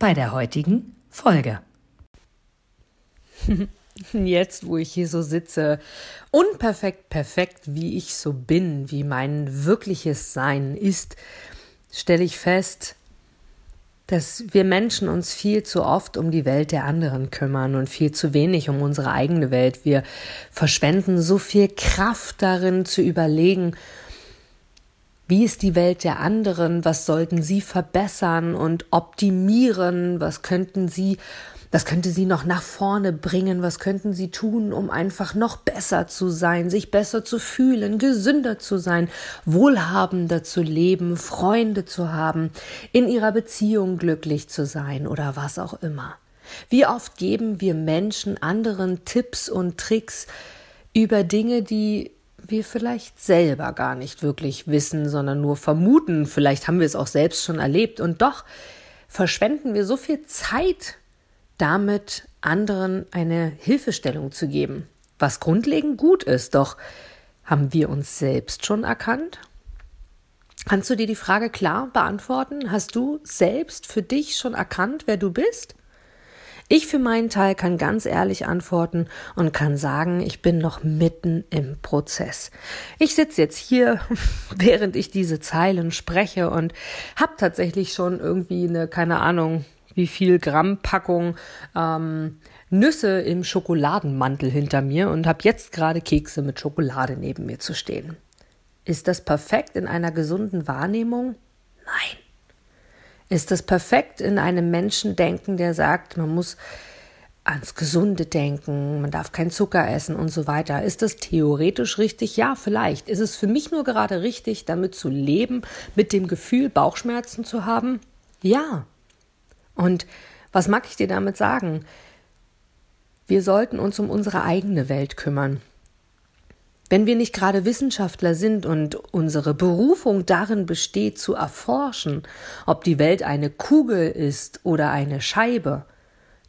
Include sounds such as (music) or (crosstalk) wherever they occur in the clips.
bei der heutigen Folge. (laughs) Jetzt, wo ich hier so sitze, unperfekt perfekt, wie ich so bin, wie mein wirkliches Sein ist, stelle ich fest, dass wir Menschen uns viel zu oft um die Welt der anderen kümmern und viel zu wenig um unsere eigene Welt. Wir verschwenden so viel Kraft darin zu überlegen, wie ist die Welt der anderen, was sollten sie verbessern und optimieren, was könnten sie was könnte sie noch nach vorne bringen? Was könnten sie tun, um einfach noch besser zu sein, sich besser zu fühlen, gesünder zu sein, wohlhabender zu leben, Freunde zu haben, in ihrer Beziehung glücklich zu sein oder was auch immer? Wie oft geben wir Menschen anderen Tipps und Tricks über Dinge, die wir vielleicht selber gar nicht wirklich wissen, sondern nur vermuten. Vielleicht haben wir es auch selbst schon erlebt und doch verschwenden wir so viel Zeit damit anderen eine Hilfestellung zu geben, was grundlegend gut ist. Doch haben wir uns selbst schon erkannt? Kannst du dir die Frage klar beantworten? Hast du selbst für dich schon erkannt, wer du bist? Ich für meinen Teil kann ganz ehrlich antworten und kann sagen, ich bin noch mitten im Prozess. Ich sitze jetzt hier, (laughs) während ich diese Zeilen spreche und habe tatsächlich schon irgendwie eine, keine Ahnung, wie viel Gramm Packung ähm, Nüsse im Schokoladenmantel hinter mir und habe jetzt gerade Kekse mit Schokolade neben mir zu stehen. Ist das perfekt in einer gesunden Wahrnehmung? Nein. Ist das perfekt in einem Menschen denken, der sagt, man muss ans Gesunde denken, man darf keinen Zucker essen und so weiter. Ist das theoretisch richtig? Ja, vielleicht. Ist es für mich nur gerade richtig, damit zu leben, mit dem Gefühl, Bauchschmerzen zu haben? Ja, und was mag ich dir damit sagen? Wir sollten uns um unsere eigene Welt kümmern. Wenn wir nicht gerade Wissenschaftler sind und unsere Berufung darin besteht, zu erforschen, ob die Welt eine Kugel ist oder eine Scheibe,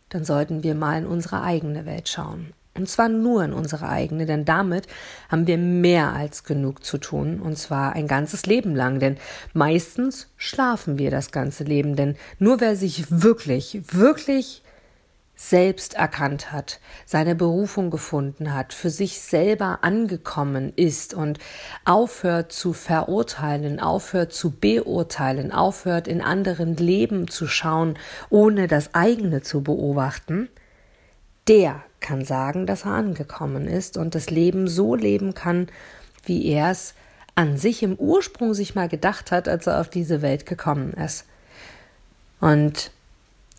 dann sollten wir mal in unsere eigene Welt schauen. Und zwar nur in unsere eigene, denn damit haben wir mehr als genug zu tun, und zwar ein ganzes Leben lang, denn meistens schlafen wir das ganze Leben, denn nur wer sich wirklich, wirklich selbst erkannt hat, seine Berufung gefunden hat, für sich selber angekommen ist und aufhört zu verurteilen, aufhört zu beurteilen, aufhört in anderen Leben zu schauen, ohne das eigene zu beobachten, der kann sagen, dass er angekommen ist und das Leben so leben kann, wie er es an sich im Ursprung sich mal gedacht hat, als er auf diese Welt gekommen ist. Und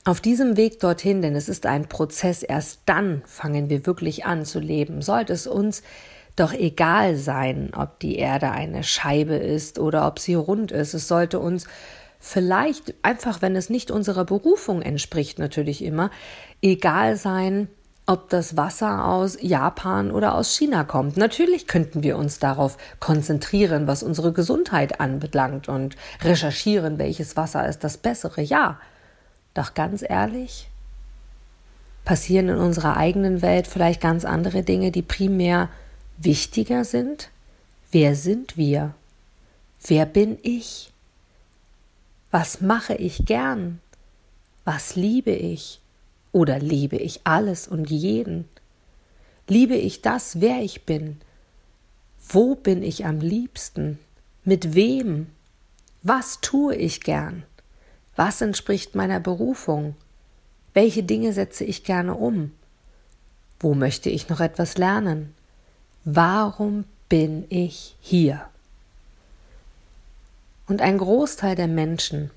auf diesem Weg dorthin, denn es ist ein Prozess, erst dann fangen wir wirklich an zu leben, sollte es uns doch egal sein, ob die Erde eine Scheibe ist oder ob sie rund ist. Es sollte uns vielleicht einfach, wenn es nicht unserer Berufung entspricht, natürlich immer, egal sein, ob das Wasser aus Japan oder aus China kommt. Natürlich könnten wir uns darauf konzentrieren, was unsere Gesundheit anbelangt und recherchieren, welches Wasser ist das bessere. Ja, doch ganz ehrlich, passieren in unserer eigenen Welt vielleicht ganz andere Dinge, die primär wichtiger sind? Wer sind wir? Wer bin ich? Was mache ich gern? Was liebe ich? Oder liebe ich alles und jeden? Liebe ich das, wer ich bin? Wo bin ich am liebsten? Mit wem? Was tue ich gern? Was entspricht meiner Berufung? Welche Dinge setze ich gerne um? Wo möchte ich noch etwas lernen? Warum bin ich hier? Und ein Großteil der Menschen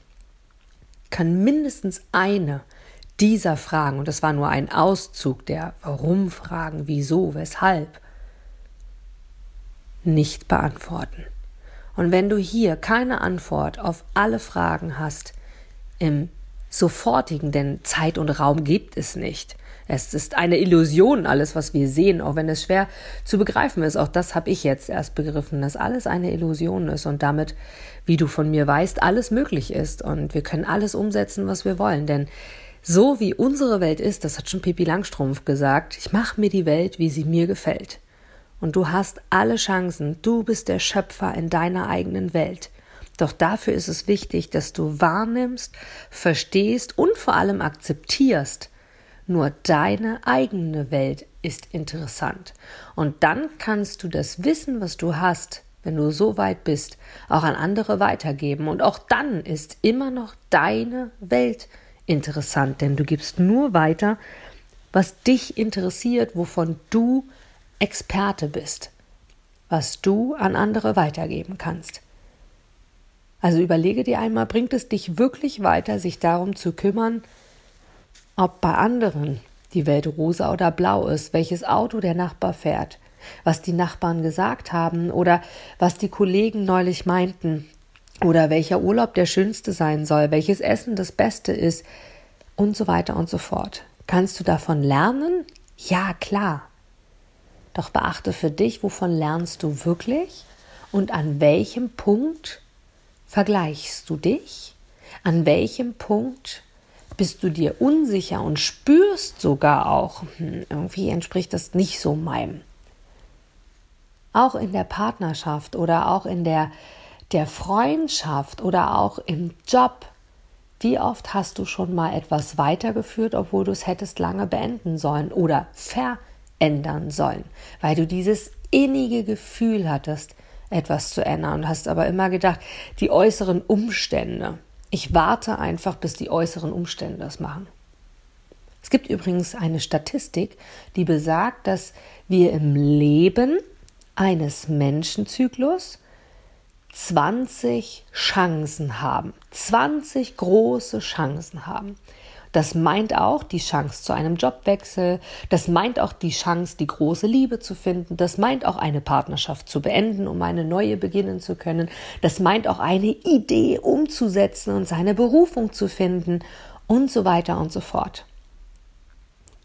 kann mindestens eine dieser Fragen, und das war nur ein Auszug der Warum-Fragen, wieso, weshalb, nicht beantworten. Und wenn du hier keine Antwort auf alle Fragen hast, im sofortigen, denn Zeit und Raum gibt es nicht. Es ist eine Illusion, alles, was wir sehen, auch wenn es schwer zu begreifen ist. Auch das habe ich jetzt erst begriffen, dass alles eine Illusion ist und damit, wie du von mir weißt, alles möglich ist und wir können alles umsetzen, was wir wollen. Denn so wie unsere Welt ist, das hat schon Pippi Langstrumpf gesagt, ich mache mir die Welt, wie sie mir gefällt. Und du hast alle Chancen, du bist der Schöpfer in deiner eigenen Welt. Doch dafür ist es wichtig, dass du wahrnimmst, verstehst und vor allem akzeptierst, nur deine eigene Welt ist interessant. Und dann kannst du das Wissen, was du hast, wenn du so weit bist, auch an andere weitergeben. Und auch dann ist immer noch deine Welt interessant, denn du gibst nur weiter, was dich interessiert, wovon du Experte bist, was du an andere weitergeben kannst. Also überlege dir einmal, bringt es dich wirklich weiter, sich darum zu kümmern, ob bei anderen die Welt rosa oder blau ist, welches Auto der Nachbar fährt, was die Nachbarn gesagt haben oder was die Kollegen neulich meinten oder welcher Urlaub der schönste sein soll, welches Essen das Beste ist und so weiter und so fort. Kannst du davon lernen? Ja, klar. Doch beachte für dich, wovon lernst du wirklich und an welchem Punkt vergleichst du dich? An welchem Punkt bist du dir unsicher und spürst sogar auch, hm, irgendwie entspricht das nicht so meinem. Auch in der Partnerschaft oder auch in der, der Freundschaft oder auch im Job. Wie oft hast du schon mal etwas weitergeführt, obwohl du es hättest lange beenden sollen oder verändern sollen, weil du dieses innige Gefühl hattest, etwas zu ändern und hast aber immer gedacht, die äußeren Umstände, ich warte einfach, bis die äußeren Umstände das machen. Es gibt übrigens eine Statistik, die besagt, dass wir im Leben eines Menschenzyklus 20 Chancen haben. 20 große Chancen haben. Das meint auch die Chance zu einem Jobwechsel, das meint auch die Chance, die große Liebe zu finden, das meint auch eine Partnerschaft zu beenden, um eine neue beginnen zu können, das meint auch eine Idee umzusetzen und seine Berufung zu finden und so weiter und so fort.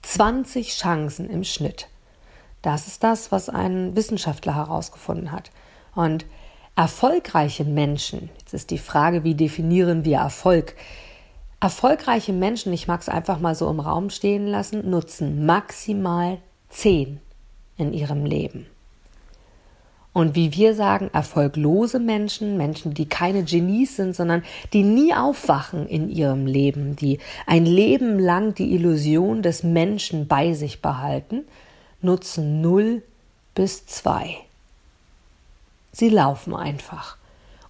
20 Chancen im Schnitt. Das ist das, was ein Wissenschaftler herausgefunden hat. Und erfolgreiche Menschen, jetzt ist die Frage, wie definieren wir Erfolg? Erfolgreiche Menschen, ich mag es einfach mal so im Raum stehen lassen, nutzen maximal zehn in ihrem Leben. Und wie wir sagen, erfolglose Menschen, Menschen, die keine Genies sind, sondern die nie aufwachen in ihrem Leben, die ein Leben lang die Illusion des Menschen bei sich behalten, nutzen null bis zwei. Sie laufen einfach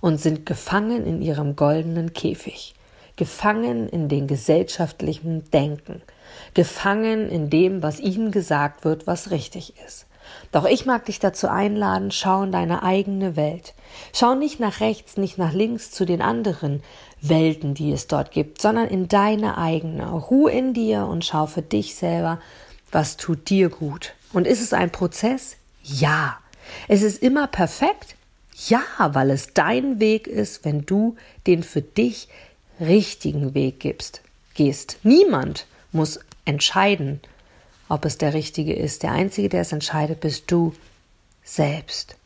und sind gefangen in ihrem goldenen Käfig gefangen in den gesellschaftlichen Denken, gefangen in dem, was ihnen gesagt wird, was richtig ist. Doch ich mag dich dazu einladen, schau in deine eigene Welt. Schau nicht nach rechts, nicht nach links zu den anderen Welten, die es dort gibt, sondern in deine eigene. Ruhe in dir und schau für dich selber, was tut dir gut. Und ist es ein Prozess? Ja. Es ist immer perfekt? Ja, weil es dein Weg ist, wenn du den für dich richtigen Weg gibst, gehst. Niemand muss entscheiden, ob es der richtige ist. Der Einzige, der es entscheidet, bist du selbst.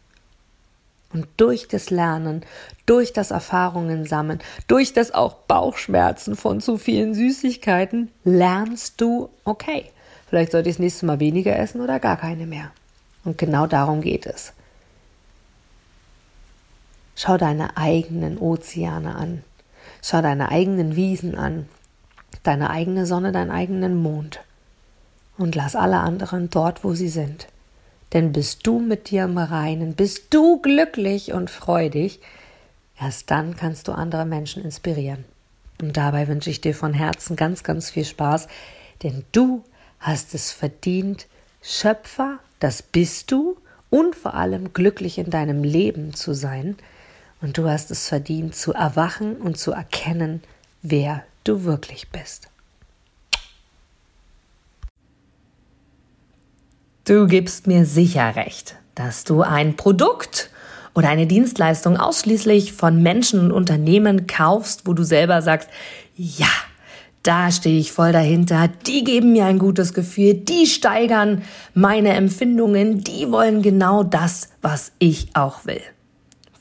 Und durch das Lernen, durch das Erfahrungen sammeln, durch das auch Bauchschmerzen von zu vielen Süßigkeiten, lernst du, okay, vielleicht sollte ich das nächste Mal weniger essen oder gar keine mehr. Und genau darum geht es. Schau deine eigenen Ozeane an. Schau deine eigenen Wiesen an, deine eigene Sonne, deinen eigenen Mond und lass alle anderen dort, wo sie sind. Denn bist du mit dir im Reinen, bist du glücklich und freudig, erst dann kannst du andere Menschen inspirieren. Und dabei wünsche ich dir von Herzen ganz, ganz viel Spaß, denn du hast es verdient, Schöpfer, das bist du, und vor allem glücklich in deinem Leben zu sein, und du hast es verdient zu erwachen und zu erkennen, wer du wirklich bist. Du gibst mir sicher recht, dass du ein Produkt oder eine Dienstleistung ausschließlich von Menschen und Unternehmen kaufst, wo du selber sagst, ja, da stehe ich voll dahinter, die geben mir ein gutes Gefühl, die steigern meine Empfindungen, die wollen genau das, was ich auch will.